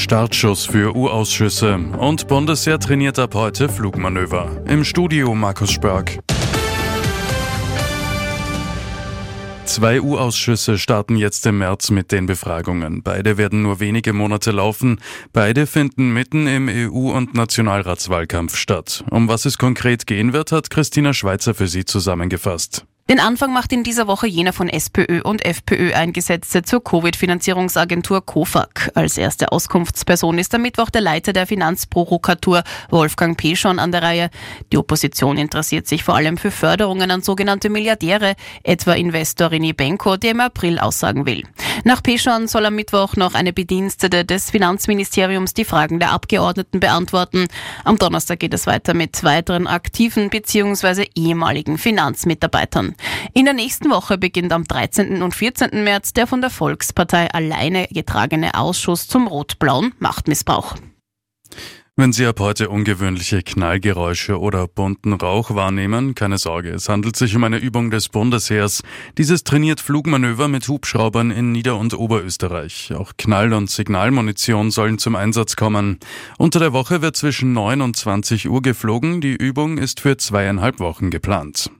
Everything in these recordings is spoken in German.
Startschuss für U-Ausschüsse und Bundesheer trainiert ab heute Flugmanöver. Im Studio Markus Spörk. Zwei U-Ausschüsse starten jetzt im März mit den Befragungen. Beide werden nur wenige Monate laufen. Beide finden mitten im EU- und Nationalratswahlkampf statt. Um was es konkret gehen wird, hat Christina Schweizer für Sie zusammengefasst. Den Anfang macht in dieser Woche jener von SPÖ und FPÖ eingesetzte zur Covid-Finanzierungsagentur COFAG. Als erste Auskunftsperson ist am Mittwoch der Leiter der Finanzprovokatur Wolfgang Peschon an der Reihe. Die Opposition interessiert sich vor allem für Förderungen an sogenannte Milliardäre, etwa Investor René Benko, der im April aussagen will. Nach Peschon soll am Mittwoch noch eine Bedienstete des Finanzministeriums die Fragen der Abgeordneten beantworten. Am Donnerstag geht es weiter mit weiteren aktiven bzw. ehemaligen Finanzmitarbeitern. In der nächsten Woche beginnt am 13. und 14. März der von der Volkspartei alleine getragene Ausschuss zum rot-blauen Machtmissbrauch. Wenn Sie ab heute ungewöhnliche Knallgeräusche oder bunten Rauch wahrnehmen, keine Sorge, es handelt sich um eine Übung des Bundesheers. Dieses trainiert Flugmanöver mit Hubschraubern in Nieder- und Oberösterreich. Auch Knall- und Signalmunition sollen zum Einsatz kommen. Unter der Woche wird zwischen 9 und 20 Uhr geflogen. Die Übung ist für zweieinhalb Wochen geplant.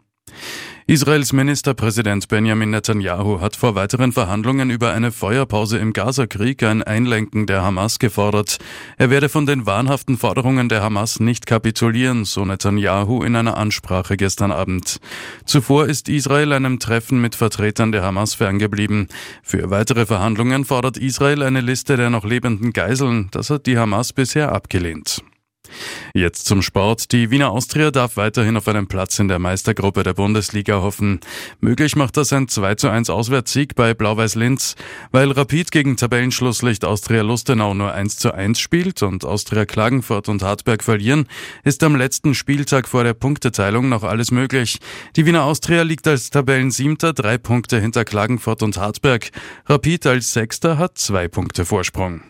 Israels Ministerpräsident Benjamin Netanyahu hat vor weiteren Verhandlungen über eine Feuerpause im Gazakrieg ein Einlenken der Hamas gefordert. Er werde von den wahnhaften Forderungen der Hamas nicht kapitulieren, so Netanyahu in einer Ansprache gestern Abend. Zuvor ist Israel einem Treffen mit Vertretern der Hamas ferngeblieben. Für weitere Verhandlungen fordert Israel eine Liste der noch lebenden Geiseln. Das hat die Hamas bisher abgelehnt. Jetzt zum Sport. Die Wiener Austria darf weiterhin auf einen Platz in der Meistergruppe der Bundesliga hoffen. Möglich macht das ein 2 zu 1 Auswärtssieg bei Blau-Weiß Linz. Weil Rapid gegen Tabellenschlusslicht Austria Lustenau nur 1 zu 1 spielt und Austria Klagenfurt und Hartberg verlieren, ist am letzten Spieltag vor der Punkteteilung noch alles möglich. Die Wiener Austria liegt als Tabellensiebter drei Punkte hinter Klagenfurt und Hartberg. Rapid als Sechster hat zwei Punkte Vorsprung.